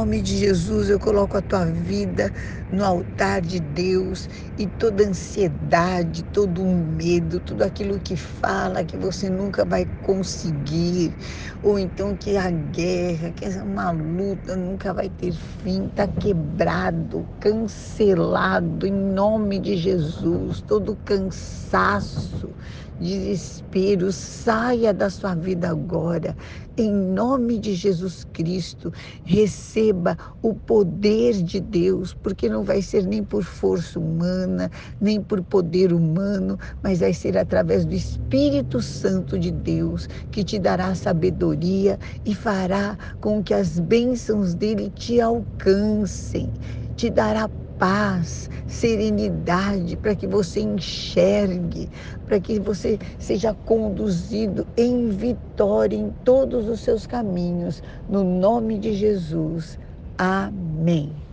nome de Jesus, eu coloco a tua vida no altar de Deus e toda ansiedade, todo medo, tudo aquilo que fala que você nunca vai conseguir, ou então que a guerra, que é uma luta nunca vai ter fim, está quebrado, cancelado em nome de Jesus, todo cansaço desespero, saia da sua vida agora. Em nome de Jesus Cristo, receba o poder de Deus, porque não vai ser nem por força humana, nem por poder humano, mas vai ser através do Espírito Santo de Deus, que te dará sabedoria e fará com que as bênçãos dele te alcancem, te dará paz, serenidade, para que você enxergue, para que você seja conduzido em vitória em todos os seus caminhos, no nome de Jesus. Amém.